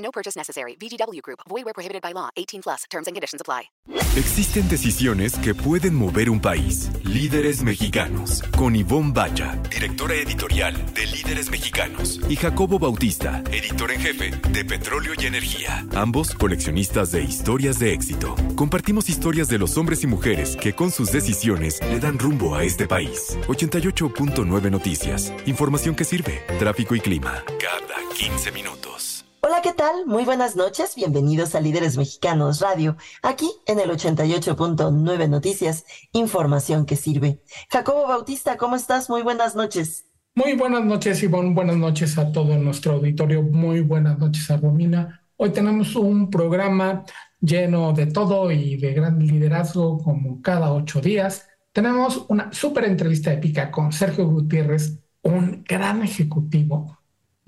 No purchase necessary. VGW Group. Void where prohibited by law. 18 plus. Terms and conditions apply. Existen decisiones que pueden mover un país. Líderes mexicanos. Con Ivonne Bacha, directora editorial de Líderes Mexicanos. Y Jacobo Bautista, editor en jefe de Petróleo y Energía. Ambos coleccionistas de historias de éxito. Compartimos historias de los hombres y mujeres que con sus decisiones le dan rumbo a este país. 88.9 Noticias. Información que sirve. Tráfico y clima. Cada 15 minutos. Hola, ¿qué tal? Muy buenas noches. Bienvenidos a Líderes Mexicanos Radio, aquí en el 88.9 Noticias, información que sirve. Jacobo Bautista, ¿cómo estás? Muy buenas noches. Muy buenas noches, Ivonne. Buenas noches a todo nuestro auditorio. Muy buenas noches a Romina. Hoy tenemos un programa lleno de todo y de gran liderazgo como cada ocho días. Tenemos una súper entrevista épica con Sergio Gutiérrez, un gran ejecutivo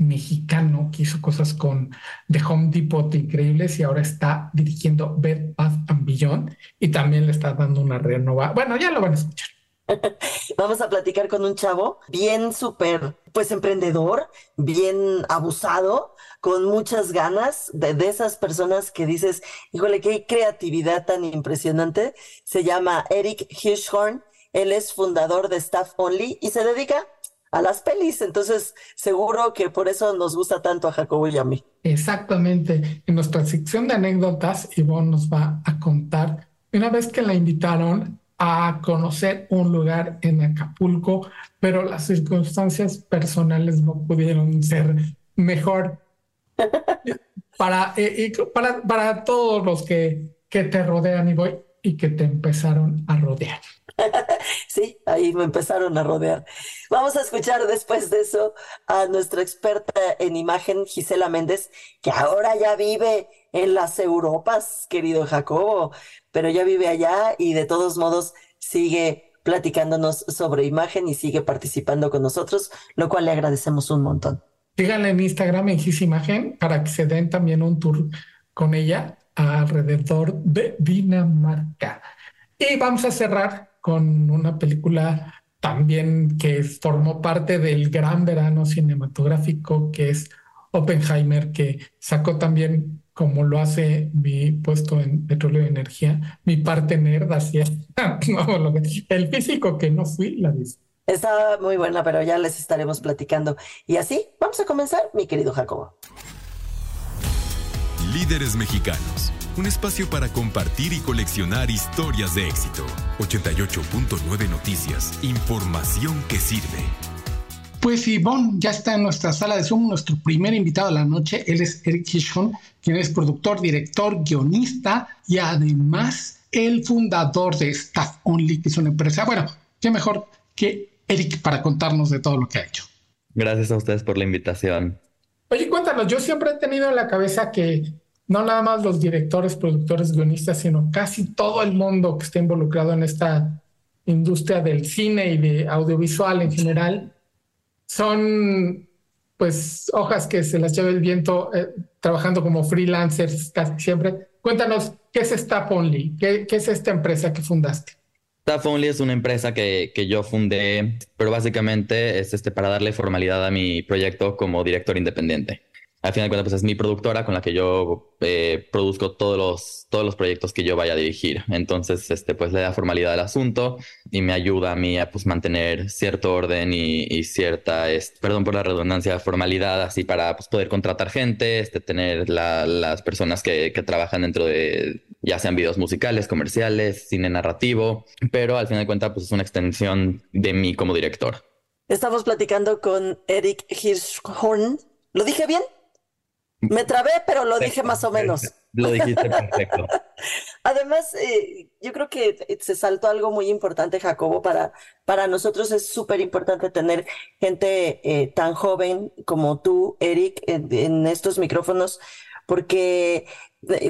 mexicano que hizo cosas con The Home Depot increíbles y ahora está dirigiendo Bed Bath and Beyond y también le está dando una renova. Bueno, ya lo van a escuchar. Vamos a platicar con un chavo bien súper, pues emprendedor, bien abusado, con muchas ganas, de, esas personas que dices, híjole, qué creatividad tan impresionante. Se llama Eric Hirschhorn, él es fundador de Staff Only y se dedica a las pelis. Entonces, seguro que por eso nos gusta tanto a Jacobo y a mí. Exactamente. En nuestra sección de anécdotas, Ivonne nos va a contar una vez que la invitaron a conocer un lugar en Acapulco, pero las circunstancias personales no pudieron ser mejor para, eh, para, para todos los que, que te rodean y voy y que te empezaron a rodear. Sí, ahí me empezaron a rodear. Vamos a escuchar después de eso a nuestra experta en imagen, Gisela Méndez, que ahora ya vive en las Europas, querido Jacobo, pero ya vive allá y de todos modos sigue platicándonos sobre imagen y sigue participando con nosotros, lo cual le agradecemos un montón. Síganle en Instagram en Gis Imagen para que se den también un tour con ella alrededor de Dinamarca. Y vamos a cerrar con una película también que formó parte del gran verano cinematográfico que es Oppenheimer, que sacó también, como lo hace mi puesto en petróleo y energía, mi parte nerd hacia el físico que no fui, la dice. Está muy buena, pero ya les estaremos platicando. Y así, vamos a comenzar, mi querido Jacobo. Líderes mexicanos un espacio para compartir y coleccionar historias de éxito. 88.9 Noticias, información que sirve. Pues Ivonne ya está en nuestra sala de Zoom, nuestro primer invitado de la noche. Él es Eric Hishon, quien es productor, director, guionista y además el fundador de Staff Only, que es una empresa. Bueno, qué mejor que Eric para contarnos de todo lo que ha hecho. Gracias a ustedes por la invitación. Oye, cuéntanos, yo siempre he tenido en la cabeza que no nada más los directores, productores, guionistas, sino casi todo el mundo que está involucrado en esta industria del cine y de audiovisual en general, son pues hojas que se las lleva el viento eh, trabajando como freelancers casi siempre. Cuéntanos, ¿qué es Staff Only? ¿Qué, ¿Qué, es esta empresa que fundaste? Staff Only es una empresa que, que yo fundé, pero básicamente es este, para darle formalidad a mi proyecto como director independiente al final de cuentas, pues es mi productora con la que yo eh, produzco todos los, todos los proyectos que yo vaya a dirigir. Entonces, este, pues le da formalidad al asunto y me ayuda a mí a pues, mantener cierto orden y, cierta, perdón por la redundancia, formalidad así para pues, poder contratar gente, este, tener las personas que, que trabajan dentro de, ya sean videos musicales, comerciales, cine narrativo, pero al final de cuentas, pues es una extensión de mí como director. Estamos platicando con Eric Hirschhorn. ¿Lo dije bien? Me trabé, pero lo dije más o menos. Lo dijiste perfecto. Además, eh, yo creo que se saltó algo muy importante, Jacobo. Para, para nosotros es súper importante tener gente eh, tan joven como tú, Eric, en, estos micrófonos, porque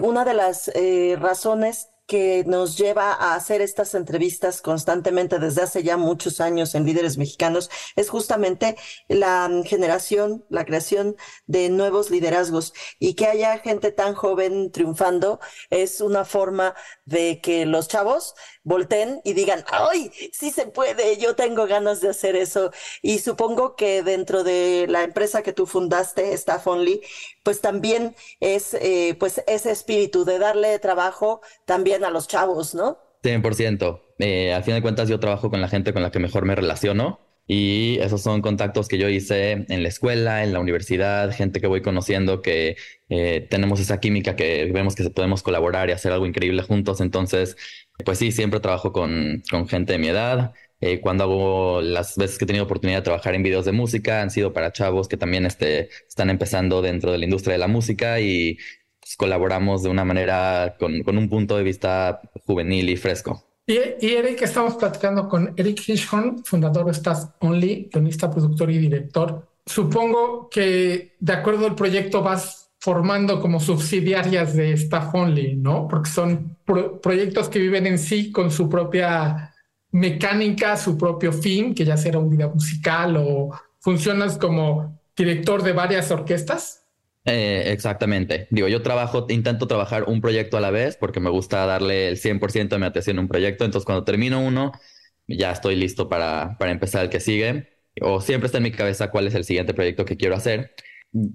una de las eh, razones que nos lleva a hacer estas entrevistas constantemente desde hace ya muchos años en líderes mexicanos es justamente la generación, la creación de nuevos liderazgos y que haya gente tan joven triunfando es una forma de que los chavos volteen y digan, ¡ay! Sí se puede, yo tengo ganas de hacer eso. Y supongo que dentro de la empresa que tú fundaste, Staff Only, pues también es eh, pues ese espíritu de darle trabajo también a los chavos, ¿no? 100%. Eh, al fin de cuentas yo trabajo con la gente con la que mejor me relaciono y esos son contactos que yo hice en la escuela, en la universidad, gente que voy conociendo que eh, tenemos esa química que vemos que podemos colaborar y hacer algo increíble juntos. Entonces, pues sí, siempre trabajo con, con gente de mi edad. Eh, cuando hago las veces que he tenido oportunidad de trabajar en videos de música, han sido para chavos que también este, están empezando dentro de la industria de la música y pues, colaboramos de una manera con, con, un punto de vista juvenil y fresco. Y, y Eric, estamos platicando con Eric Hirschhorn, fundador de Staff Only, guionista, productor y director. Supongo que de acuerdo al proyecto vas formando como subsidiarias de Staff Only, ¿no? Porque son proyectos que viven en sí con su propia mecánica, su propio fin, que ya sea un video musical o funcionas como director de varias orquestas? Eh, exactamente. Digo, yo trabajo, intento trabajar un proyecto a la vez porque me gusta darle el 100% de mi atención a un proyecto. Entonces, cuando termino uno, ya estoy listo para, para empezar el que sigue. O siempre está en mi cabeza cuál es el siguiente proyecto que quiero hacer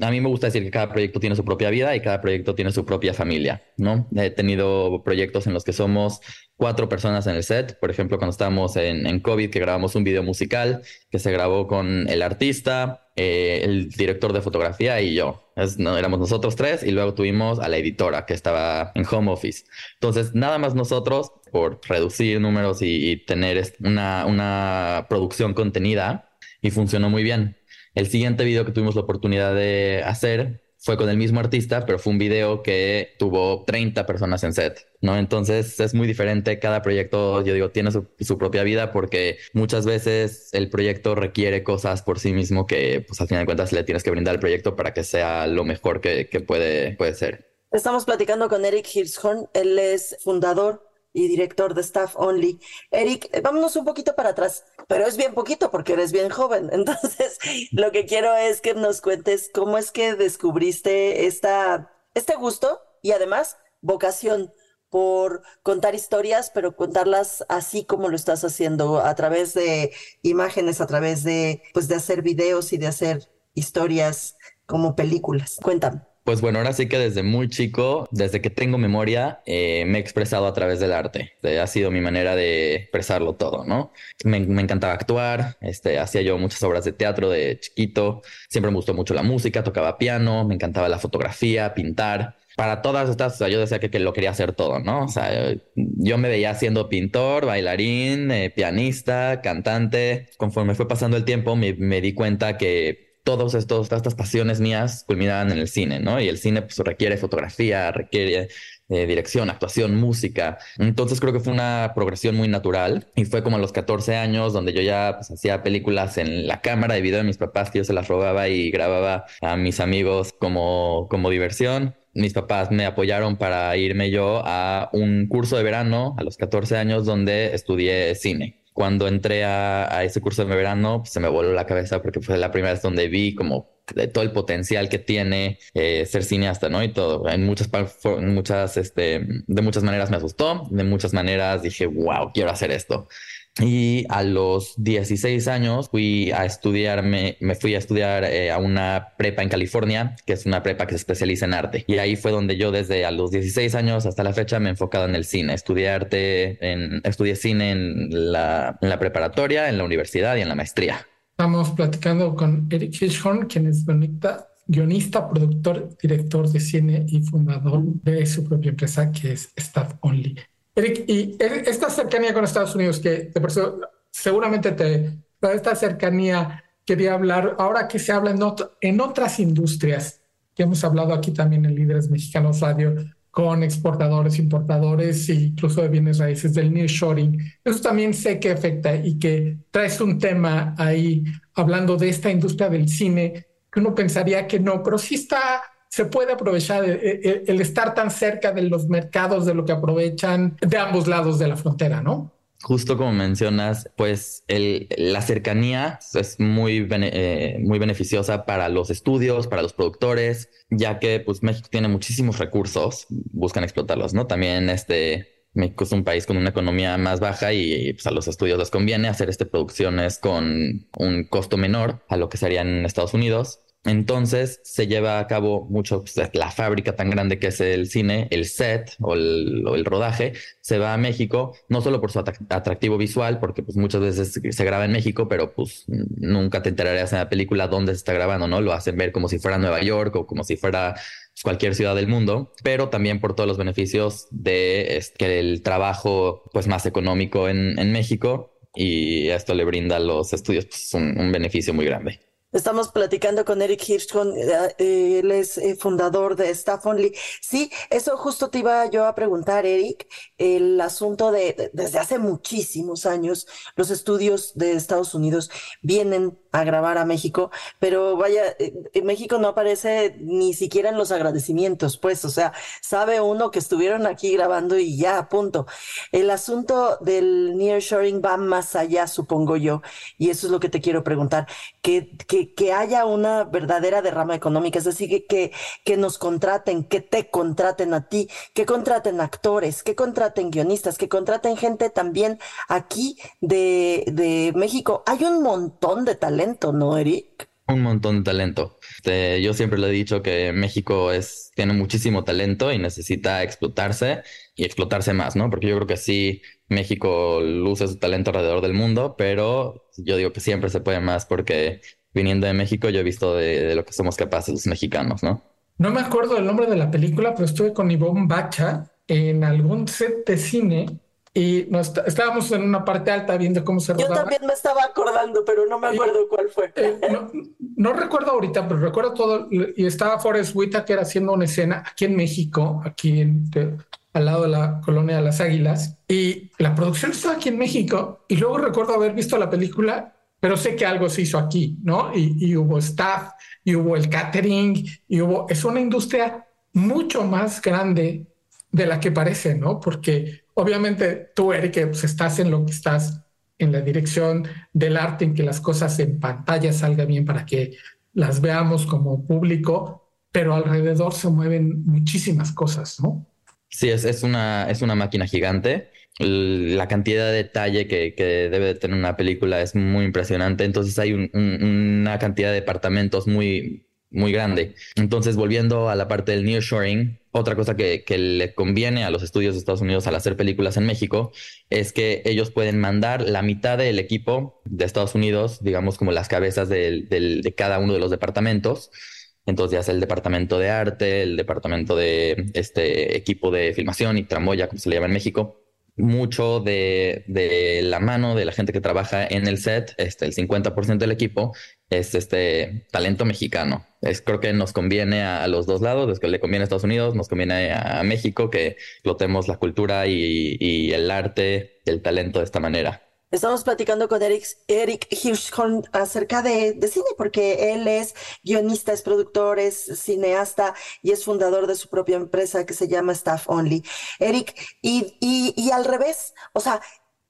a mí me gusta decir que cada proyecto tiene su propia vida y cada proyecto tiene su propia familia, ¿no? He tenido proyectos en los que somos cuatro personas en el set, por ejemplo, cuando estábamos en, COVID, que grabamos un video musical que se grabó con el artista, eh, el director de fotografía y yo. no, éramos nosotros tres y luego tuvimos a la editora que estaba en home office. Entonces, nada más nosotros, por reducir números y, y tener una, una producción contenida, y funcionó muy bien. El siguiente video que tuvimos la oportunidad de hacer fue con el mismo artista, pero fue un video que tuvo 30 personas en set, ¿no? Entonces es muy diferente. Cada proyecto, yo digo, tiene su, propia vida porque muchas veces el proyecto requiere cosas por sí mismo que, pues al final de cuentas, le tienes que brindar al proyecto para que sea lo mejor que, que puede, puede ser. Estamos platicando con Eric Hirschhorn. Él es fundador y director de Staff Only. Eric, eh, vámonos un poquito para atrás, pero es bien poquito porque eres bien joven. Entonces, lo que quiero es que nos cuentes cómo es que descubriste esta, este gusto y además vocación por contar historias, pero contarlas así como lo estás haciendo, a través de imágenes, a través de, pues, de hacer videos y de hacer historias como películas. Cuéntame. Pues bueno, ahora sí que desde muy chico, desde que tengo memoria, eh, me he expresado a través del arte. Eh, ha sido mi manera de expresarlo todo, ¿no? Me, encantaba actuar, este, hacía yo muchas obras de teatro de chiquito, siempre me gustó mucho la música, tocaba piano, me encantaba la fotografía, pintar. Para todas estas, o sea, yo decía que, lo quería hacer todo, ¿no? O sea, yo me veía siendo pintor, bailarín, eh, pianista, cantante. Conforme fue pasando el tiempo, me, me di cuenta que todas estas pasiones mías culminaban en el cine, ¿no? Y el cine pues requiere fotografía, requiere eh, dirección, actuación, música. Entonces creo que fue una progresión muy natural y fue como a los 14 años donde yo ya pues, hacía películas en la cámara de video de mis papás que yo se las robaba y grababa a mis amigos como, como diversión mis papás me apoyaron para irme yo a un curso de verano a los 14 años donde estudié cine cuando entré a, ese curso de verano, pues, se me voló la cabeza porque fue la primera vez donde vi como todo el potencial que tiene eh, ser cineasta, ¿no? Y todo. En muchas, muchas, este, de muchas maneras me asustó, de muchas maneras dije, wow, quiero hacer esto. Y a los 16 años fui a estudiarme, me fui a estudiar eh, a una prepa en California, que es una prepa que se especializa en arte. Y ahí fue donde yo desde a los 16 años hasta la fecha me he enfocado en el cine. Estudié arte, en, estudié cine en la, en la preparatoria, en la universidad y en la maestría. Estamos platicando con Eric Hirschhorn, quien es guionista, guionista, productor, director de cine y fundador de su propia empresa que es Staff Only. Eric, y esta cercanía con Estados Unidos, que te seguramente te esta cercanía, quería hablar, ahora que se habla en, en otras industrias, que hemos hablado aquí también en Líderes Mexicanos Radio, con exportadores, importadores e incluso de bienes raíces del nearshoring. Eso también sé que afecta y que traes un tema ahí hablando de esta industria del cine que uno pensaría que no, pero sí está se puede aprovechar el, estar tan cerca de los mercados, de lo que aprovechan de ambos lados de la frontera, ¿no? Justo como mencionas, pues el, la cercanía es muy, eh, muy beneficiosa para los estudios, para los productores, ya que pues México tiene muchísimos recursos, buscan explotarlos, ¿no? También este México es un país con una economía más baja y pues, a los estudios les conviene hacer este producciones con un costo menor a lo que serían en Estados Unidos. Entonces se lleva a cabo mucho pues, la fábrica tan grande que es el cine, el set o el, rodaje, se va a México, no solo por su atractivo visual, porque pues muchas veces se graba en México, pero pues nunca te enterarías en la película dónde se está grabando, ¿no? Lo hacen ver como si fuera Nueva York o como si fuera pues, cualquier ciudad del mundo, pero también por todos los beneficios de que el trabajo pues más económico en, México y esto le brinda a los estudios un beneficio muy grande. Estamos platicando con Eric Hirschhorn, eh, él es eh, fundador de Staff Only. Sí, eso justo te iba yo a preguntar, Eric, el asunto de, desde hace muchísimos años, los estudios de Estados Unidos vienen a grabar a México, pero vaya, eh, México no aparece ni siquiera en los agradecimientos, pues, o sea, sabe uno que estuvieron aquí grabando y ya, punto. El asunto del nearshoring va más allá, supongo yo, y eso es lo que te quiero preguntar, que, que haya una verdadera derrama económica, es decir, que, que nos contraten, que te contraten a ti, que contraten actores, que contraten guionistas, que contraten gente también aquí de, de México. Hay un montón de talento, ¿no, Eric? Un montón de talento. yo siempre le he dicho que México es, tiene muchísimo talento y necesita explotarse y explotarse más, ¿no? Porque yo creo que sí, México luce su talento alrededor del mundo, pero yo digo que siempre se puede más porque viniendo de México, yo he visto de, lo que somos capaces los mexicanos, ¿no? No me acuerdo del nombre de la película, pero estuve con Ivonne Bacha en algún set de cine y nos estábamos en una parte alta viendo cómo se rodaba. Yo también me estaba acordando, pero no me acuerdo cuál fue. Eh, no, recuerdo ahorita, pero recuerdo todo. Y estaba Forrest Whitaker haciendo una escena aquí en México, aquí al lado de la colonia de las Águilas. Y la producción estaba aquí en México. Y luego recuerdo haber visto la película pero sé que algo se hizo aquí, ¿no? Y, hubo staff, y hubo el catering, y hubo, es una industria mucho más grande de la que parece, ¿no? Porque obviamente tú, Eric, pues estás en lo que estás, en la dirección del arte, en que las cosas en pantalla salgan bien para que las veamos como público, pero alrededor se mueven muchísimas cosas, ¿no? Sí, es, es, una, es una máquina gigante la cantidad de detalle que, debe de tener una película es muy impresionante. Entonces hay una cantidad de departamentos muy, muy grande. Entonces, volviendo a la parte del nearshoring, otra cosa que, le conviene a los estudios de Estados Unidos al hacer películas en México es que ellos pueden mandar la mitad del equipo de Estados Unidos, digamos como las cabezas de cada uno de los departamentos. Entonces ya sea el departamento de arte, el departamento de este equipo de filmación y tramoya, como se le llama en México, mucho de, de, la mano de la gente que trabaja en el set, este, el 50% del equipo es este talento mexicano. Es, creo que nos conviene a, los dos lados, es que le conviene a Estados Unidos, nos conviene a, México que explotemos la cultura y, y el arte, el talento de esta manera. Estamos platicando con Eric, Eric Hirschhorn acerca de, cine, porque él es guionista, es productor, es cineasta y es fundador de su propia empresa que se llama Staff Only. Eric, y, y, al revés, o sea,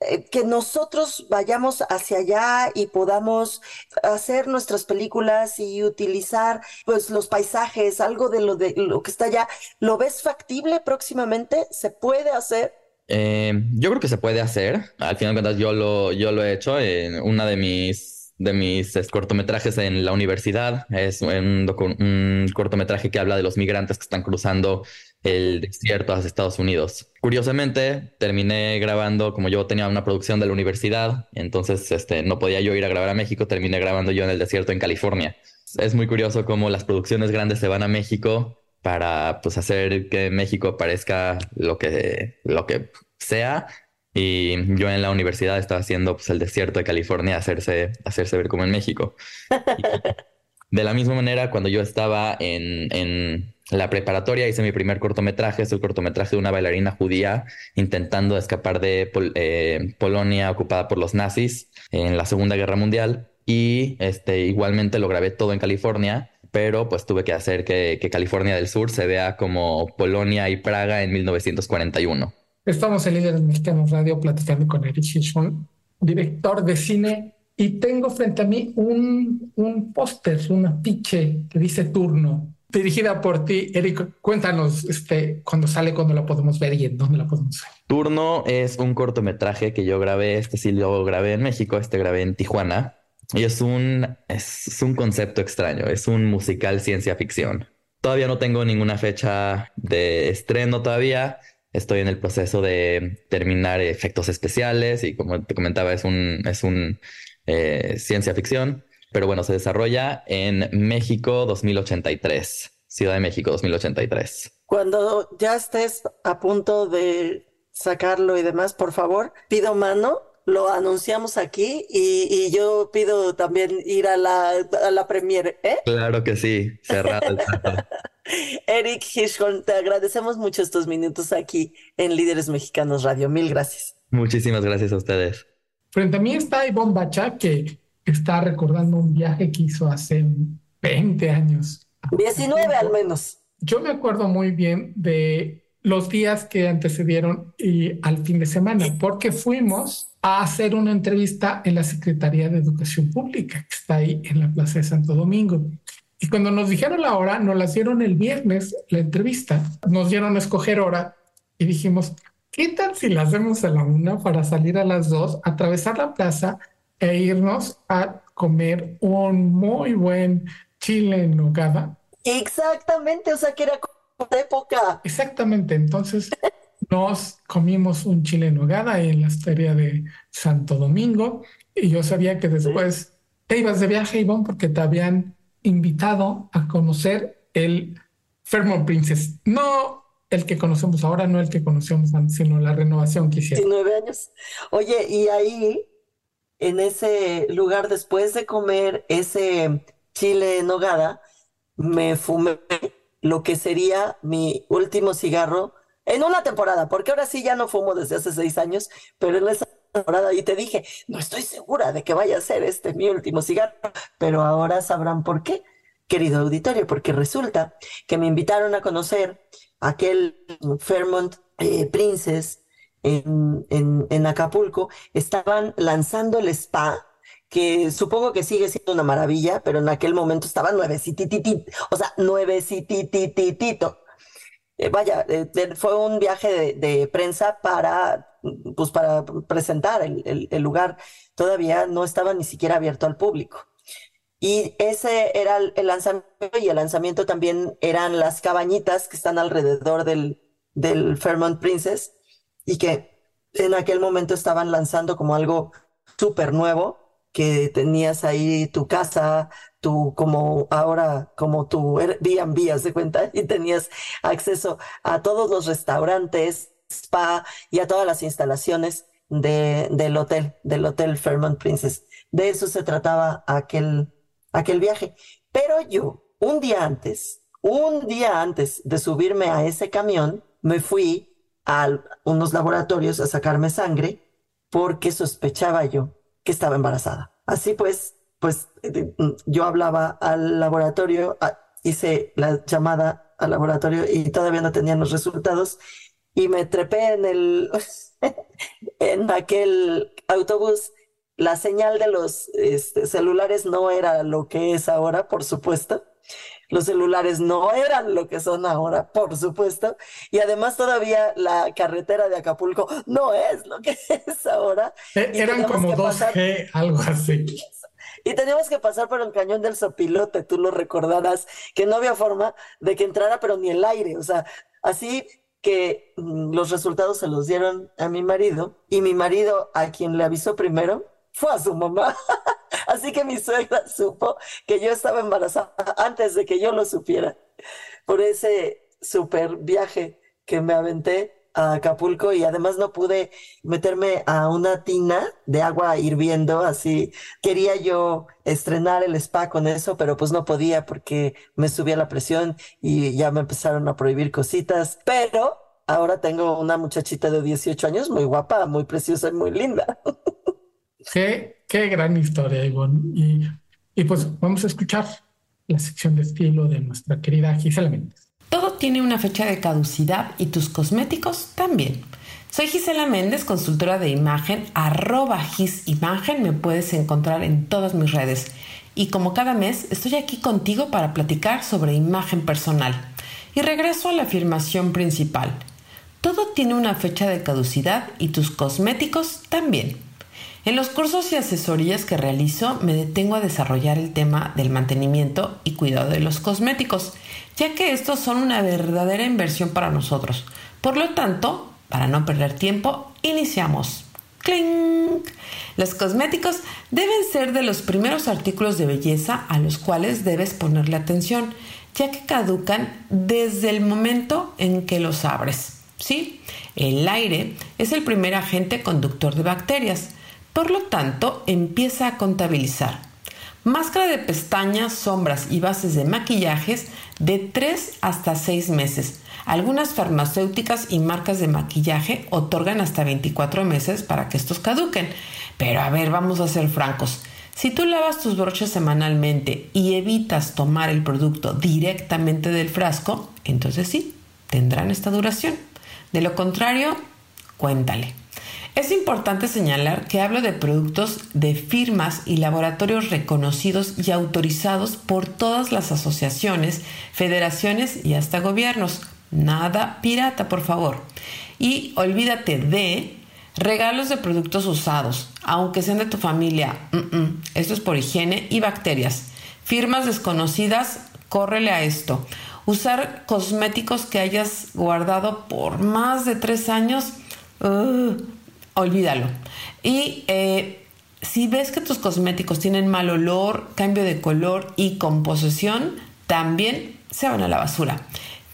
eh, que nosotros vayamos hacia allá y podamos hacer nuestras películas y utilizar pues los paisajes, algo de lo de lo que está allá, ¿lo ves factible próximamente? ¿Se puede hacer? Eh, yo creo que se puede hacer. Al final de cuentas, yo lo, yo lo he hecho en una de mis, de mis cortometrajes en la universidad. Es un, un, cortometraje que habla de los migrantes que están cruzando el desierto hacia Estados Unidos. Curiosamente, terminé grabando, como yo tenía una producción de la universidad, entonces este, no podía yo ir a grabar a México, terminé grabando yo en el desierto en California. Es muy curioso cómo las producciones grandes se van a México para pues hacer que México parezca lo que, lo que sea. Y yo en la universidad estaba haciendo pues, el desierto de California hacerse, hacerse ver como en México. de la misma manera, cuando yo estaba en, en la preparatoria, hice mi primer cortometraje, es el cortometraje de una bailarina judía intentando escapar de eh, Polonia ocupada por los nazis en la Segunda Guerra Mundial. Y este, igualmente lo grabé todo en California pero pues tuve que hacer que, que California del Sur se vea como Polonia y Praga en 1941. Estamos en Líderes Mexicanos Radio platicando con Eric Hirschman, director de cine, y tengo frente a mí un, un póster, un afiche que dice turno, dirigida por ti. Eric, cuéntanos este, cuándo sale, cuándo la podemos ver y en dónde la podemos ver. Turno es un cortometraje que yo grabé, este sí lo grabé en México, este grabé en Tijuana, y es un, es un concepto extraño, es un musical ciencia ficción. Todavía no tengo ninguna fecha de estreno todavía, Estoy en el proceso de terminar efectos especiales y como te comentaba, es un, es un eh, ciencia ficción, pero bueno, se desarrolla en México 2083, Ciudad de México 2083. Cuando ya estés a punto de sacarlo y demás, por favor, pido mano lo anunciamos aquí y, yo pido también ir a la, a la premiere, ¿eh? Claro que sí, cerrado el Eric Hirschhorn, te agradecemos mucho estos minutos aquí en Líderes Mexicanos Radio. Mil gracias. Muchísimas gracias a ustedes. Frente a mí está Ivonne Bacha, que está recordando un viaje que hizo hace 20 años. 19 al menos. Yo me acuerdo muy bien de los días que antecedieron y al fin de semana, porque fuimos a hacer una entrevista en la Secretaría de Educación Pública, que está ahí en la Plaza de Santo Domingo. Y cuando nos dijeron la hora, nos la dieron el viernes, la entrevista, nos dieron a escoger hora y dijimos, ¿qué tal si la hacemos a la una para salir a las dos, atravesar la plaza e irnos a comer un muy buen chile en nogada? Exactamente, o sea que era época. Exactamente, entonces nos comimos un chile nogada en la feria de Santo Domingo y yo sabía que después te ibas de viaje, Ivonne, porque te habían invitado a conocer el Fairmont Princess. No el que conocemos ahora, no el que conocemos antes, sino la renovación que hicieron. 19 años. Oye, y ahí, en ese lugar, después de comer ese chile nogada, me fumé lo que sería mi último cigarro en una temporada, porque ahora sí ya no fumo desde hace seis años, pero en esa temporada y te dije, no estoy segura de que vaya a ser este mi último cigarro, pero ahora sabrán por qué, querido auditorio, porque resulta que me invitaron a conocer aquel Fairmont eh, Princess en, en, Acapulco, estaban lanzando el spa que supongo que sigue siendo una maravilla, pero en aquel momento estaba nuevecitititito, o sea, nuevecitititito. Eh, vaya, eh, fue un viaje de, prensa para, pues para presentar el, lugar. Todavía no estaba ni siquiera abierto al público. Y ese era el, lanzamiento y el lanzamiento también eran las cabañitas que están alrededor del, del Fairmont Princess y que en aquel momento estaban lanzando como algo súper nuevo que tenías ahí tu casa, como ahora, como tu Airbnb, haz de cuenta, y tenías acceso a todos los restaurantes, spa y a todas las instalaciones de, del hotel, del Hotel Fairmont Princess. De eso se trataba aquel, aquel viaje. Pero yo, un día antes, un día antes de subirme a ese camión, me fui a unos laboratorios a sacarme sangre porque sospechaba yo que estaba embarazada. Así pues, pues mm, yo hablaba al laboratorio, hice la llamada al laboratorio y todavía no tenían los resultados y me trepé en el en aquel autobús. La señal de los este, celulares no era lo que es ahora, por supuesto. Los celulares no eran lo que son ahora, por supuesto. Y además todavía la carretera de Acapulco no es lo que es ahora. E-, eran como 2G, algo así. Y teníamos que pasar por el cañón del sopilote, tú lo recordarás, que no había forma de que entrara, pero ni el aire. O sea, así que mm, los resultados se los dieron a mi marido y mi marido, a quien le avisó primero, fue a su mamá. Así que mi suegra supo que yo estaba embarazada antes de que yo lo supiera. Por ese super viaje que me aventé a Acapulco y además no pude meterme a una tina de agua hirviendo, así quería yo estrenar el spa con eso, pero pues no podía porque me subía la presión y ya me empezaron a prohibir cositas, pero ahora tengo una muchachita de 18 años muy guapa, muy preciosa y muy linda. Qué, qué gran historia, Ivonne. Y, y pues vamos a escuchar la sección de estilo de nuestra querida Gisela Méndez. Todo tiene una fecha de caducidad y tus cosméticos también. Soy Gisela Méndez, consultora de imagen, arroba gisimagen, me puedes encontrar en todas mis redes. Y como cada mes, estoy aquí contigo para platicar sobre imagen personal. Y regreso a la afirmación principal. Todo tiene una fecha de caducidad y tus cosméticos también. En los cursos y asesorías que realizo me detengo a desarrollar el tema del mantenimiento y cuidado de los cosméticos, ya que estos son una verdadera inversión para nosotros. Por lo tanto, para no perder tiempo, iniciamos. ¡Cling! Los cosméticos deben ser de los primeros artículos de belleza a los cuales debes ponerle atención, ya que caducan desde el momento en que los abres. ¿Sí? El aire es el primer agente conductor de bacterias, por lo tanto empieza a contabilizar. Máscara de pestañas, sombras y bases de maquillajes de 3 hasta 6 meses algunas farmacéuticas y marcas de maquillaje otorgan hasta 24 meses para que estos caduquen. Pero a ver, vamos a ser francos. Si tú lavas tus brochas semanalmente y evitas tomar el producto directamente del frasco, entonces sí, tendrán esta duración. De lo contrario, cuéntale. Es importante señalar que hablo de productos de firmas y laboratorios reconocidos y autorizados por todas las asociaciones, federaciones y hasta gobiernos. Nada pirata, por favor. Y olvídate de regalos de productos usados, aunque sean de tu familia. Esto es por higiene y bacterias. Firmas desconocidas, córrele a esto. Usar cosméticos que hayas guardado por más de tres años, uh, olvídalo. Y eh, si ves que tus cosméticos tienen mal olor, cambio de color y composición, también se van a la basura.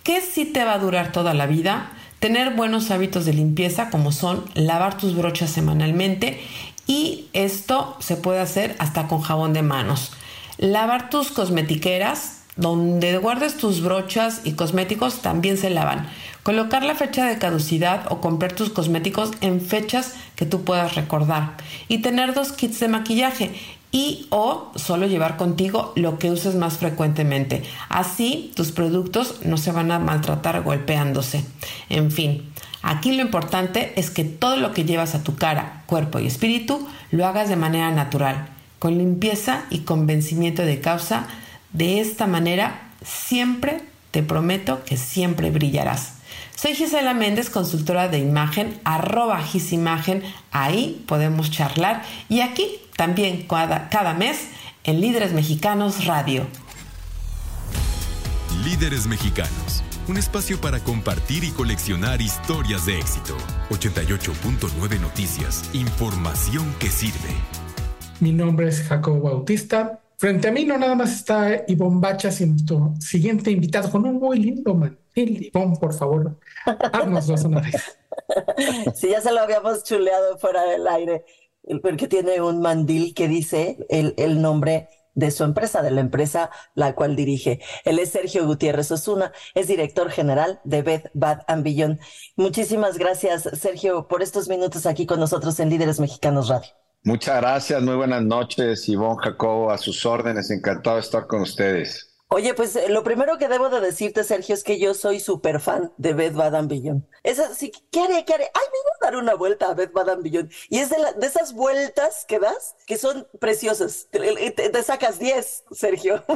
¿Qué sí te va a durar toda la vida? Tener buenos hábitos de limpieza como son lavar tus brochas semanalmente y esto se puede hacer hasta con jabón de manos. Lavar tus cosmetiqueras, donde guardes tus brochas y cosméticos también se lavan. Colocar la fecha de caducidad o comprar tus cosméticos en fechas que tú puedas recordar. Y tener dos kits de maquillaje y o solo llevar contigo lo que uses más frecuentemente. Así tus productos no se van a maltratar golpeándose. En fin, aquí lo importante es que todo lo que llevas a tu cara, cuerpo y espíritu lo hagas de manera natural, con limpieza y convencimiento de causa. De esta manera siempre te prometo que siempre brillarás. Soy Gisela Méndez, consultora de imagen, arroba gisimagen, ahí podemos charlar y aquí también cada, cada mes en Líderes Mexicanos Radio. Líderes Mexicanos, un espacio para compartir y coleccionar historias de éxito. 88.9 Noticias, información que sirve. Mi nombre es Jacobo Bautista. Frente a mí no nada más está Ivonne Bacha, sino nuestro siguiente invitado con un muy lindo man. Ivonne, por favor, haznos los honores. Sí, ya se lo habíamos chuleado fuera del aire porque tiene un mandil que dice el, el nombre de su empresa, de la empresa la cual dirige. Él es Sergio Gutiérrez Osuna, es director general de Bed Bad and Beyond. Muchísimas gracias, Sergio, por estos minutos aquí con nosotros en Líderes Mexicanos Radio. Muchas gracias, muy buenas noches, Ivonne Jacobo, a sus órdenes, encantado de estar con ustedes. Oye, pues eh, lo primero que debo de decirte, Sergio, es que yo soy súper fan de Beth Badan Beyond. Es así, ¿qué haré? ¿Qué haré? Ay, me voy a dar una vuelta a Beth Badan Beyond. Y es de, de esas vueltas que das que son preciosas. Te, sacas 10, Sergio.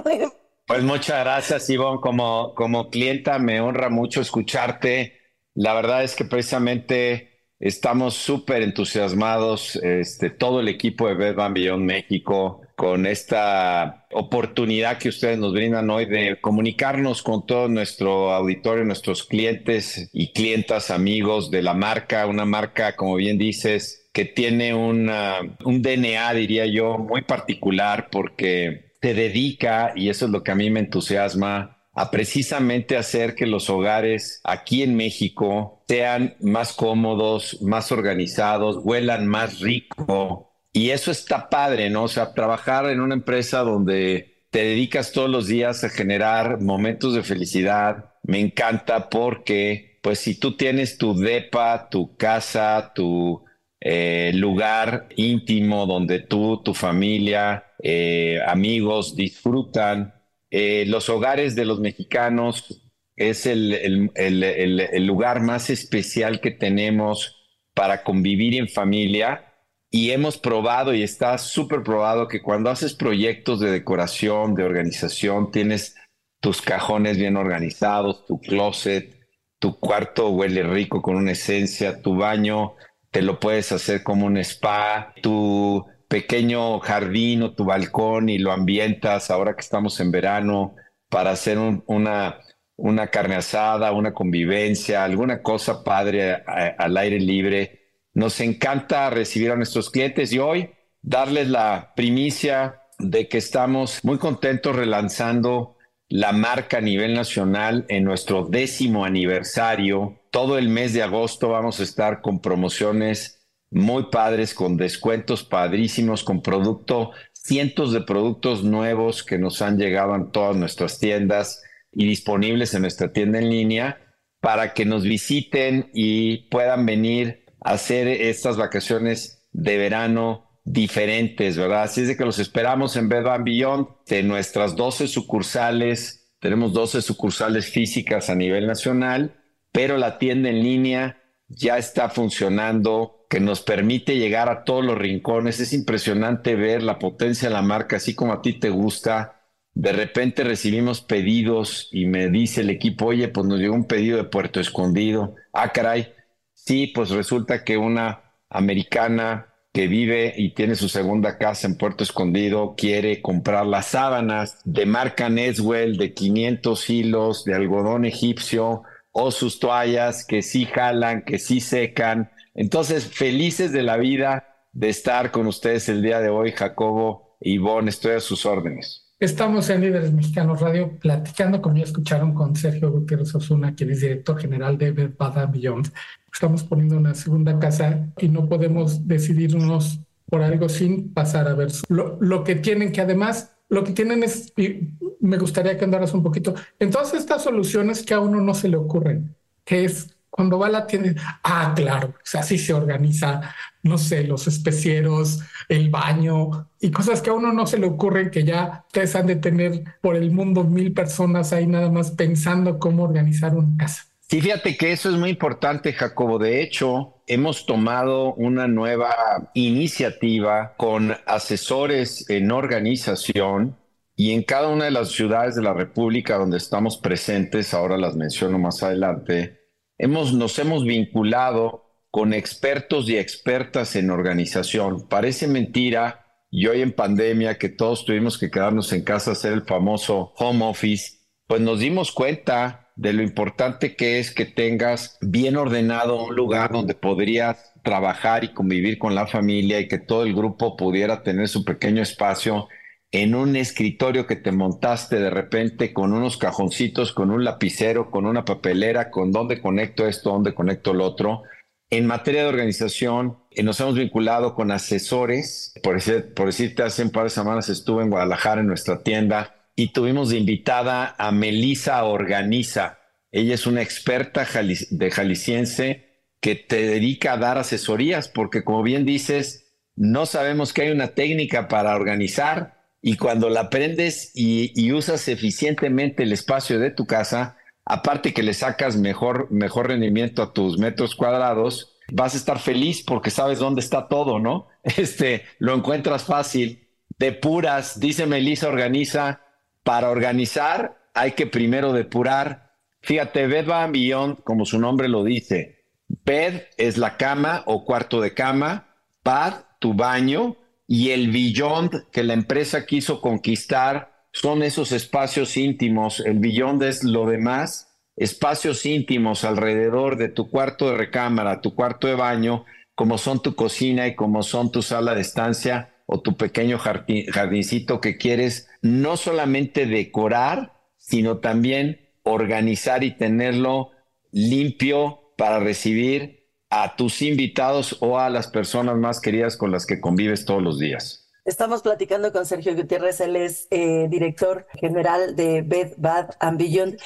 Pues muchas gracias, Ivonne. Como, como clienta me honra mucho escucharte. La verdad es que precisamente estamos súper entusiasmados, este, todo el equipo de Badan Beyond México, con esta oportunidad que ustedes nos brindan hoy de comunicarnos con todo nuestro auditorio, nuestros clientes y clientas, amigos de la marca, una marca, como bien dices, que tiene una, un DNA, diría yo, muy particular porque se dedica, y eso es lo que a mí me entusiasma, a precisamente hacer que los hogares aquí en México sean más cómodos, más organizados, huelan más rico, y eso está padre, ¿no? O sea, trabajar en una empresa donde te dedicas todos los días a generar momentos de felicidad, me encanta porque, pues si tú tienes tu depa, tu casa, tu eh, lugar íntimo donde tú, tu familia, eh, amigos disfrutan eh, los hogares de los mexicanos es el, el, lugar más especial que tenemos para convivir en familia y hemos probado y está súper probado que cuando haces proyectos de decoración, de organización, tienes tus cajones bien organizados, tu closet, tu cuarto huele rico con una esencia, tu baño te lo puedes hacer como un spa, tu pequeño jardín o tu balcón y lo ambientas ahora que estamos en verano para hacer una, una carne asada, una convivencia, alguna cosa padre al aire libre. Nos encanta recibir a nuestros clientes y hoy darles la primicia de que estamos muy contentos relanzando la marca a nivel nacional en nuestro décimo aniversario. Todo el mes de agosto vamos a estar con promociones muy padres, con descuentos padrísimos, con producto, cientos de productos nuevos que nos han llegado en todas nuestras tiendas y disponibles en nuestra tienda en línea para que nos visiten y puedan venir a hacer estas vacaciones de verano diferentes, ¿verdad? Así es de que los esperamos en Bed Bath Beyond, de nuestras 12 sucursales, tenemos 12 sucursales físicas a nivel nacional, pero la tienda en línea ya está funcionando, que nos permite llegar a todos los rincones. Es impresionante ver la potencia de la marca, así como a ti te gusta. De repente recibimos pedidos y me dice el equipo, oye, pues nos llegó un pedido de Puerto Escondido. Ah, caray. Sí, pues resulta que una americana que vive y tiene su segunda casa en Puerto Escondido quiere comprar las sábanas de marca Neswell de 500 hilos de algodón egipcio o sus toallas que sí jalan, que sí secan. Entonces, felices de la vida de estar con ustedes el día de hoy, Jacobo y Ivonne, estoy a sus órdenes. Estamos en Líderes Mexicanos Radio platicando, como ya escucharon, con Sergio Gutiérrez Osuna, quien es director general de Bed Bath Beyond estamos poniendo una segunda casa y no podemos decidirnos por algo sin pasar a ver lo, lo que tienen, que además lo que tienen es, y me gustaría que andaras un poquito, en todas estas soluciones que a uno no se le ocurren, que es cuando va la tienda, ah, claro, así se organiza, no sé, los especieros, el baño y cosas que a uno no se le ocurren, que ya ustedes han de tener por el mundo mil personas ahí nada más pensando cómo organizar una casa. Sí, fíjate que eso es muy importante, Jacobo. De hecho, hemos tomado una nueva iniciativa con asesores en organización y en cada una de las ciudades de la República donde estamos presentes, ahora las menciono más adelante, hemos, nos hemos vinculado con expertos y expertas en organización. Parece mentira, y hoy en pandemia que todos tuvimos que quedarnos en casa a hacer el famoso home office, pues nos dimos cuenta de lo importante que es que tengas bien ordenado un lugar donde podrías trabajar y convivir con la familia y que todo el grupo pudiera tener su pequeño espacio en un escritorio que te montaste de repente con unos cajoncitos, con un lapicero, con una papelera, con dónde conecto esto, dónde conecto lo otro. En materia de organización, eh, nos hemos vinculado con asesores. Por, decir, por decirte, hace un par de semanas estuve en Guadalajara en nuestra tienda y tuvimos de invitada a Melisa Organiza. Ella es una experta de jalisciense que te dedica a dar asesorías, porque como bien dices, no sabemos que hay una técnica para organizar y cuando la aprendes y, usas eficientemente el espacio de tu casa, aparte que le sacas mejor, mejor rendimiento a tus metros cuadrados, vas a estar feliz porque sabes dónde está todo, ¿no? Este, lo encuentras fácil, depuras, dice Melisa Organiza, para organizar hay que primero depurar. Fíjate, Bed Bath Beyond, como su nombre lo dice, bed es la cama o cuarto de cama, bath, tu baño, y el beyond que la empresa quiso conquistar son esos espacios íntimos. El beyond es lo demás, espacios íntimos alrededor de tu cuarto de recámara, tu cuarto de baño, como son tu cocina y como son tu sala de estancia o tu pequeño jardincito que quieres no solamente decorar, sino también organizar y tenerlo limpio para recibir a tus invitados o a las personas más queridas con las que convives todos los días. Estamos platicando con Sergio Gutiérrez, él es eh, director general de Bed Bath and Beyond.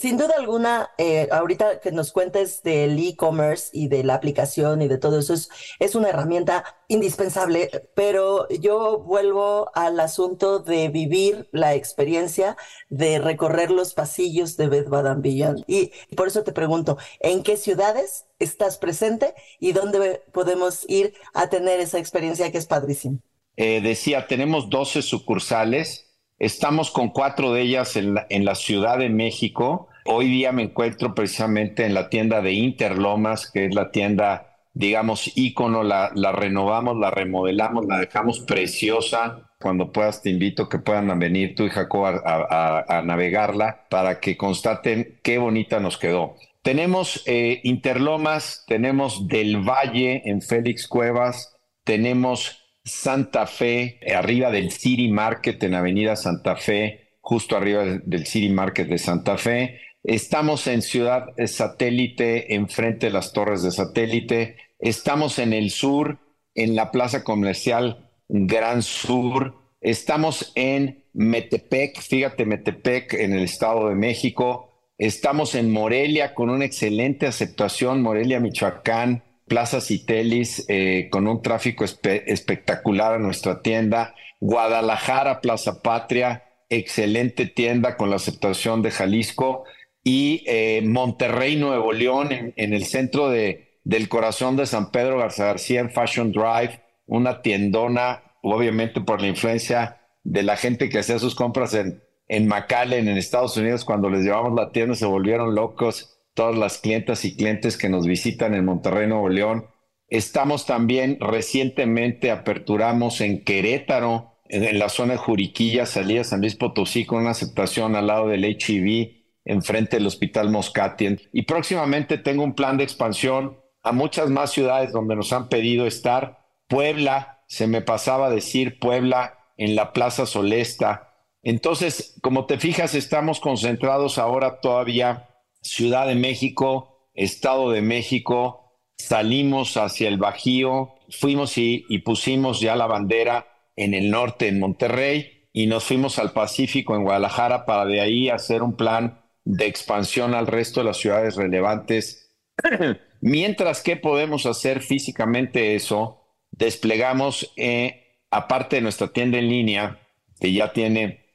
Sin duda alguna, eh, ahorita que nos cuentes del e-commerce y de la aplicación y de todo eso, es, una herramienta indispensable, pero yo vuelvo al asunto de vivir la experiencia de recorrer los pasillos de Bed Bath and Beyond. Y por eso te pregunto, ¿en qué ciudades estás presente y dónde podemos ir a tener esa experiencia que es padrísima? Eh, decía, tenemos 12 sucursales, estamos con cuatro de ellas en la, Ciudad de México. Hoy día me encuentro precisamente en la tienda de Interlomas, que es la tienda, digamos, ícono, la, renovamos, la remodelamos, la dejamos preciosa. Cuando puedas, te invito que puedan venir tú y Jacob a navegarla para que constaten qué bonita nos quedó. Tenemos eh, Interlomas, tenemos Del Valle en Félix Cuevas, tenemos Santa Fe, eh, arriba del City Market en Avenida Santa Fe, justo arriba del City Market de Santa Fe. Estamos en Ciudad Satélite, enfrente de las torres de satélite. Estamos en el sur, en la plaza comercial Gran Sur. Estamos en Metepec, fíjate, Metepec en el Estado de México. Estamos en Morelia con una excelente aceptación, Morelia, Michoacán. Plaza Citelis eh, con un tráfico espectacular a nuestra tienda, Guadalajara, Plaza Patria, excelente tienda con la aceptación de Jalisco. Y eh, Monterrey, Nuevo León, en, el centro de, del corazón de San Pedro Garza García en Fashion Drive, una tiendona, obviamente por la influencia de la gente que hacía sus compras en, en McAllen, en Estados Unidos, cuando les llevamos la tienda se volvieron locos todas las clientas y clientes que nos visitan en Monterrey, Nuevo León. Estamos también recientemente aperturamos en Querétaro, en, la zona de Juriquilla, salida San Luis Potosí, con una aceptación al lado del HIV, enfrente del Hospital Moscatien. Y próximamente tengo un plan de expansión a muchas más ciudades donde nos han pedido estar. Puebla, se me pasaba decir Puebla, en la Plaza Solesta. Entonces, como te fijas, estamos concentrados ahora todavía Ciudad de México, Estado de México, salimos hacia el Bajío, fuimos y, pusimos ya la bandera en el norte, en Monterrey, y nos fuimos al Pacífico, en Guadalajara, para de ahí hacer un plan de expansión al resto de las ciudades relevantes. Mientras que podemos hacer físicamente eso, desplegamos, eh, aparte de nuestra tienda en línea, que ya tiene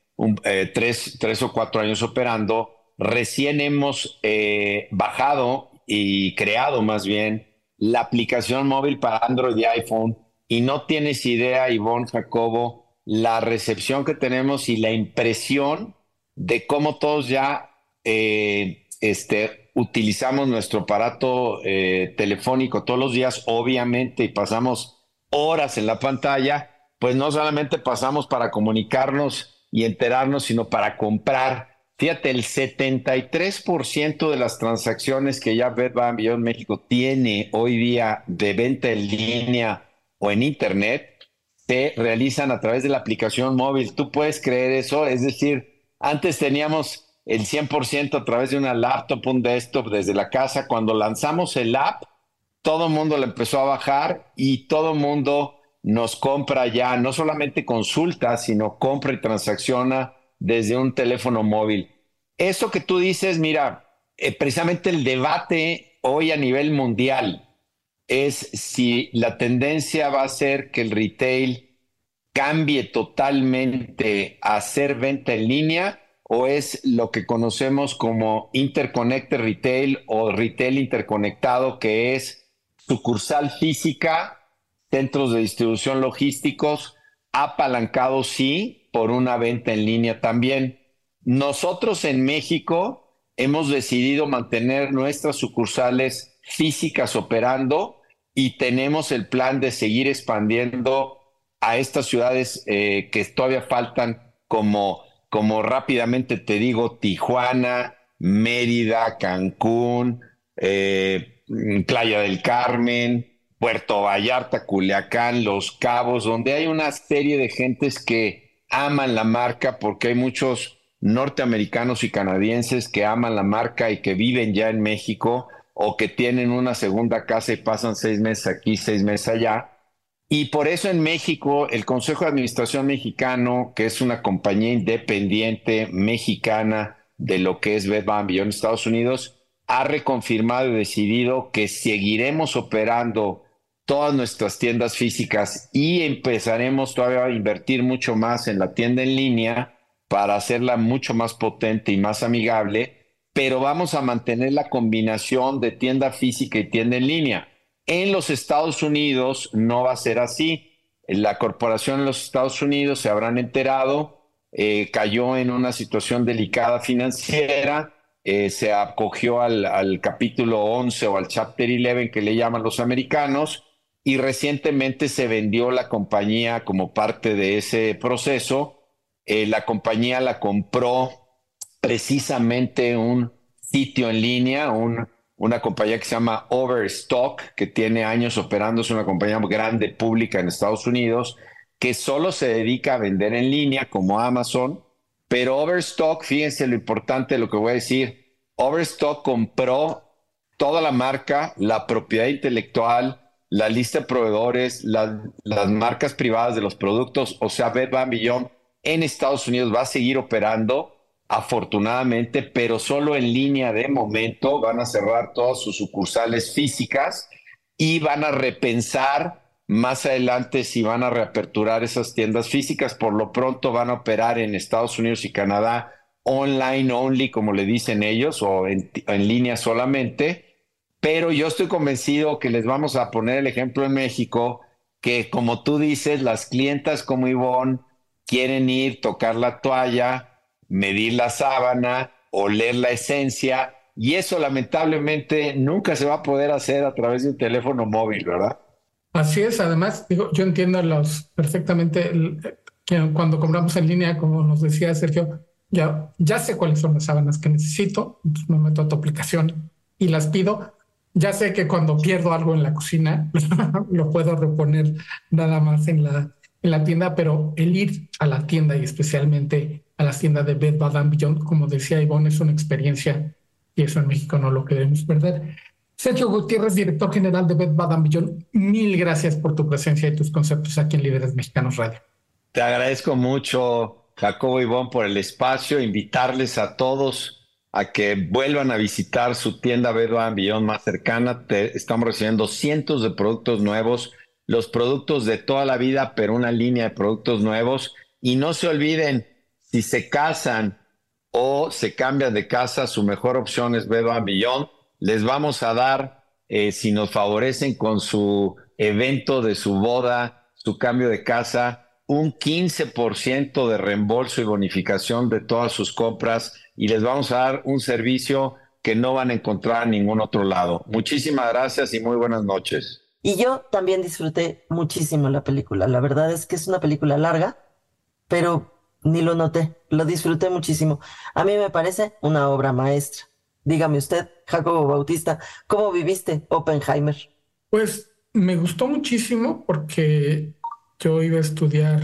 eh, tres, tres o cuatro años operando, recién hemos eh, bajado y creado más bien la aplicación móvil para Android y iPhone y no tienes idea, Ivonne Jacobo, la recepción que tenemos y la impresión de cómo todos ya eh, este, utilizamos nuestro aparato eh, telefónico todos los días, obviamente, y pasamos horas en la pantalla, pues no solamente pasamos para comunicarnos y enterarnos, sino para comprar Fíjate, el 73% de las transacciones que ya Bed Bath Beyond México tiene hoy día de venta en línea o en internet se realizan a través de la aplicación móvil. ¿Tú puedes creer eso? Es decir, antes teníamos el 100% a través de una laptop, un desktop desde la casa. Cuando lanzamos el app, todo el mundo lo empezó a bajar y todo el mundo nos compra ya, no solamente consulta, sino compra y transacciona desde un teléfono móvil. Eso que tú dices, mira, eh, precisamente el debate hoy a nivel mundial es si la tendencia va a ser que el retail cambie totalmente a hacer venta en línea o es lo que conocemos como interconnected retail o retail interconectado, que es sucursal física, centros de distribución logísticos, apalancado sí, por una venta en línea también. Nosotros en México hemos decidido mantener nuestras sucursales físicas operando y tenemos el plan de seguir expandiendo a estas ciudades eh, que todavía faltan como, como rápidamente te digo, Tijuana, Mérida, Cancún, eh, Playa del Carmen, Puerto Vallarta, Culiacán, Los Cabos, donde hay una serie de gentes que aman la marca porque hay muchos norteamericanos y canadienses que aman la marca y que viven ya en México o que tienen una segunda casa y pasan seis meses aquí, seis meses allá. Y por eso en México, el Consejo de Administración Mexicano, que es una compañía independiente mexicana de lo que es Bath en Estados Unidos, ha reconfirmado y decidido que seguiremos operando todas nuestras tiendas físicas y empezaremos todavía a invertir mucho más en la tienda en línea para hacerla mucho más potente y más amigable, pero vamos a mantener la combinación de tienda física y tienda en línea. En los Estados Unidos no va a ser así. La corporación en los Estados Unidos se habrán enterado, eh, cayó en una situación delicada financiera, eh, se acogió al, al, capítulo 11 o al chapter 11 que le llaman los americanos y recientemente se vendió la compañía como parte de ese proceso. Eh, la compañía la compró precisamente un sitio en línea, un, una compañía que se llama Overstock, que tiene años operando, es una compañía grande pública en Estados Unidos, que solo se dedica a vender en línea como Amazon pero Overstock, fíjense lo importante de lo que voy a decir, Overstock compró toda la marca, la propiedad intelectual, la lista de proveedores, las marcas privadas de los productos, o sea, Bed Bath Beyond en Estados Unidos va a seguir operando, afortunadamente, pero solo en línea de momento, van a cerrar todas sus sucursales físicas y van a repensar más adelante si van a reaperturar esas tiendas físicas, por lo pronto van a operar en Estados Unidos y Canadá online only, como le dicen ellos, o en, línea solamente. Pero yo estoy convencido que les vamos a poner el ejemplo en México, que como tú dices, las clientas como Ivonne quieren ir, tocar la toalla, medir la sábana, oler la esencia, y eso lamentablemente nunca se va a poder hacer a través de un teléfono móvil, ¿verdad? Así es, además, digo, yo entiendo los perfectamente que cuando compramos en línea, como nos decía Sergio, ya, ya sé cuáles son las sábanas que necesito, entonces me meto a tu aplicación y las pido. Ya sé que cuando pierdo algo en la cocina, lo puedo reponer nada más en la, en la tienda, pero el ir a la tienda y especialmente a la tienda de Bed Bath Beyond, como decía Ivonne, es una experiencia y eso en México no lo queremos perder. Sergio Gutiérrez, director general de Bed Bath Beyond, mil gracias por tu presencia y tus conceptos aquí en Líderes Mexicanos Radio. Te agradezco mucho, Jacobo Ivón, por el espacio, invitarles a todos a que vuelvan a visitar su tienda Bed Bath Beyond más cercana. estamos recibiendo cientos de productos nuevos, los productos de toda la vida, pero una línea de productos nuevos. Y no se olviden, si se casan o se cambian de casa, su mejor opción es Bed Bath Beyond les vamos a dar, eh, si nos favorecen con su evento de su boda, su cambio de casa, un 15% de reembolso y bonificación de todas sus compras y les vamos a dar un servicio que no van a encontrar en ningún otro lado. Muchísimas gracias y muy buenas noches. Y yo también disfruté muchísimo la película. La verdad es que es una película larga, pero ni lo noté. Lo disfruté muchísimo. A mí me parece una obra maestra. Dígame usted, Jacobo Bautista, ¿cómo viviste Oppenheimer? Pues me gustó muchísimo porque yo iba a estudiar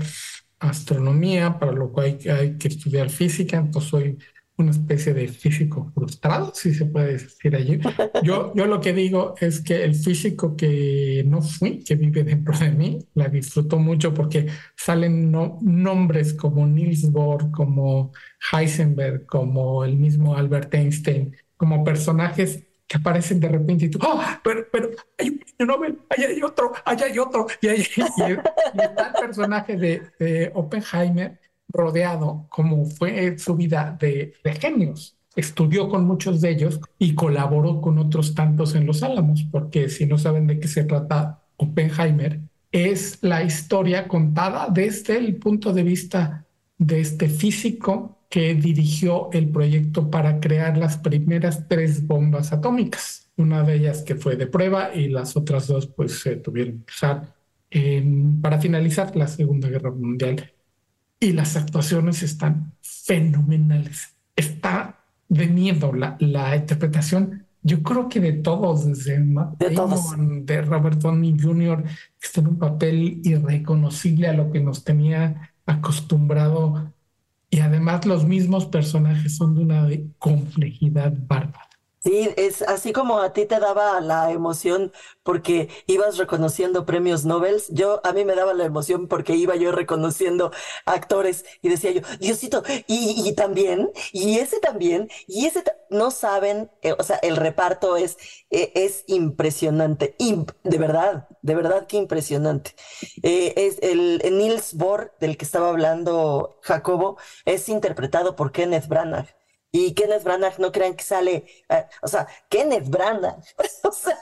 astronomía, para lo cual hay, que estudiar física, entonces soy una especie de físico frustrado, si se puede decir allí. Yo, yo lo que digo es que el físico que no fui, que vive dentro de mí, la disfruto mucho porque salen nombres como Niels Bohr, como Heisenberg, como el mismo Albert Einstein, como personajes que aparecen de repente y tú, oh, pero, pero hay un premio Nobel, allá hay otro, allá hay otro. Y, hay, está el personaje de, Oppenheimer rodeado, como fue su vida, de, genios estudió con muchos de ellos y colaboró con otros tantos en Los Álamos, porque si no saben de qué se trata Oppenheimer, es la historia contada desde el punto de vista de este físico que dirigió el proyecto para crear las primeras tres bombas atómicas. Una de ellas que fue de prueba y las otras dos pues se tuvieron que usar para finalizar la Segunda Guerra Mundial. Y las actuaciones están fenomenales. Está de miedo la, la interpretación. Yo creo que de todos, desde de, todos. de Robert Downey Jr., que está en un papel irreconocible a lo que nos tenía acostumbrado y además los mismos personajes son de una complejidad bárbara. Sí, es así como a ti te daba la emoción porque ibas reconociendo premios Nobel, yo a mí me daba la emoción porque iba yo reconociendo actores y decía yo, Diosito, y, y también, y ese también, y ese no saben, eh, o sea, el reparto es, eh, es impresionante, de verdad, de verdad que impresionante. Eh, es el, el Niels Bohr del que estaba hablando Jacobo es interpretado por Kenneth Branagh. Y Kenneth Branagh, no crean que sale, eh, o sea, Kenneth Branagh, o sea,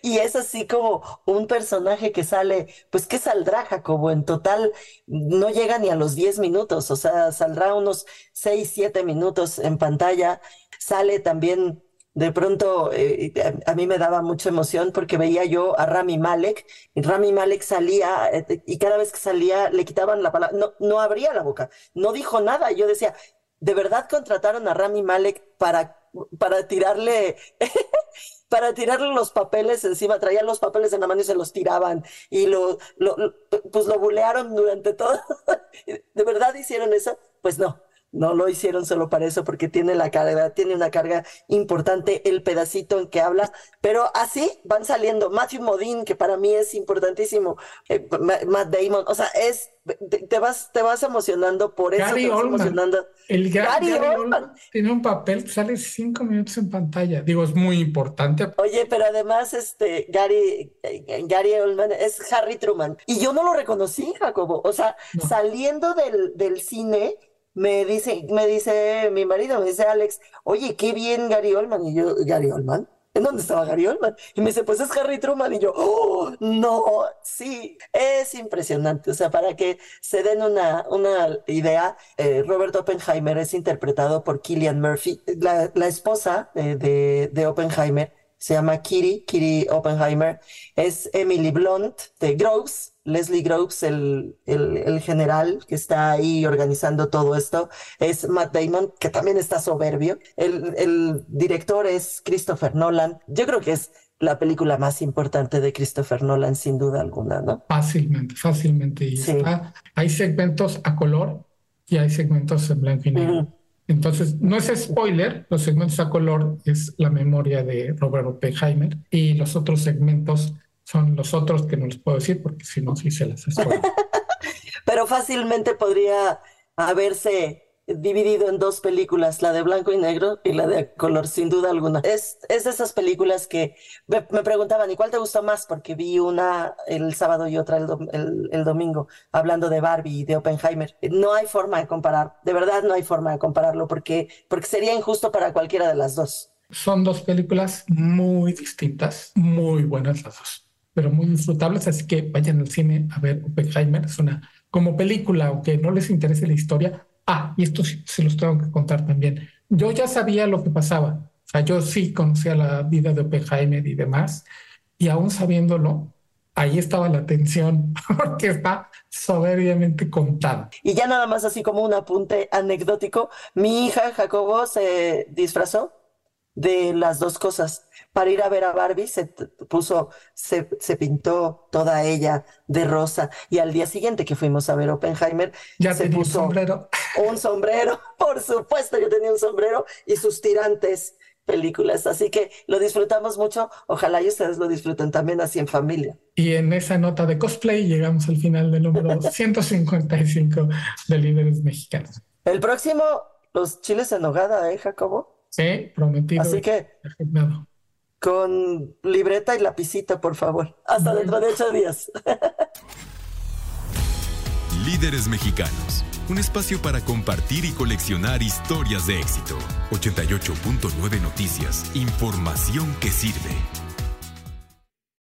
y es así como un personaje que sale, pues, ¿qué saldrá, Jacobo? En total no llega ni a los 10 minutos, o sea, saldrá unos 6, 7 minutos en pantalla. Sale también, de pronto, eh, a, mí me daba mucha emoción porque veía yo a Rami Malek, Rami Malek salía, eh, y cada vez que salía le quitaban la palabra, no, no abría la boca, no dijo nada. Yo decía, ¿de verdad contrataron a Rami Malek para, para tirarle, para tirarle los papeles encima? Traían los papeles en la mano y se los tiraban y lo, pues lo bulearon durante todo. ¿De verdad hicieron eso? Pues no. No lo hicieron solo para eso, porque tiene la carga, tiene una carga importante el pedacito en que habla, pero así van saliendo. Matthew Modine, que para mí es importantísimo, eh, Matt Damon, o sea, es te, vas, te vas emocionando por eso. Gary emocionando. El Gary, Oldman tiene un papel, sale cinco minutos en pantalla. Digo, es muy importante. Oye, pero además, este, Gary, Gary Oldman es Harry Truman. Y yo no lo reconocí, Jacobo. O sea, saliendo del, del cine, me dice, me dice mi marido, me dice Alex, oye, qué bien Gary Oldman. Y yo, Gary Oldman. ¿En dónde estaba Gary Oldman? Y me dice, pues es Harry Truman. Y yo, oh, no, sí, es impresionante. O sea, para que se den una, una idea, eh, Robert Oppenheimer es interpretado por Killian Murphy, la, la esposa de, de, de Oppenheimer se llama Kitty, Kitty Oppenheimer, es Emily Blunt de Groves, Leslie Groves, el, el, general que está ahí organizando todo esto, es Matt Damon, que también está soberbio. El, el director es Christopher Nolan. Yo creo que es la película más importante de Christopher Nolan, sin duda alguna, ¿no? Fácilmente, fácilmente. Y hay segmentos a color y hay segmentos en blanco y negro. Entonces, no es spoiler, los segmentos a color es la memoria de Robert Oppenheimer y los otros segmentos son los otros que no les puedo decir porque si no, sí se las spoiler. Pero fácilmente podría haberse dividido en dos películas, la de blanco y negro y la de color, sin duda alguna. Es, es de esas películas que me, preguntaban, ¿y cuál te gustó más? Porque vi una el sábado y otra el, el, domingo, hablando de Barbie y de Oppenheimer. No hay forma de comparar, de verdad no hay forma de compararlo, porque, porque sería injusto para cualquiera de las dos. Son dos películas muy distintas, muy buenas las dos, pero muy disfrutables, así que vayan al cine a ver Oppenheimer. Es una, como película, aunque no les interese la historia, Ah, y esto sí, se los tengo que contar también. Yo ya sabía lo que pasaba. O sea, yo sí conocía la vida de Oppenheimer y demás. Y aún sabiéndolo, ahí estaba la tensión, porque está soberbiamente contada. Y ya nada más así como un apunte anecdótico, mi hija Jacobo se disfrazó de las dos cosas para ir a ver a Barbie se puso, se, se, pintó toda ella de rosa y al día siguiente que fuimos a ver Oppenheimer ya se puso un sombrero. un sombrero, por supuesto yo tenía un sombrero y sus tirantes películas, así que lo disfrutamos mucho, ojalá y ustedes lo disfruten también así en familia. Y en esa nota de cosplay llegamos al final del número 155 de líderes mexicanos. El próximo, los chiles en nogada, ¿eh, Jacobo? Sí, prometido. Así que con libreta y lapicita, por favor. Hasta dentro de ocho días. Líderes Mexicanos, un espacio para compartir y coleccionar historias de éxito. 88.9 Noticias, información que sirve.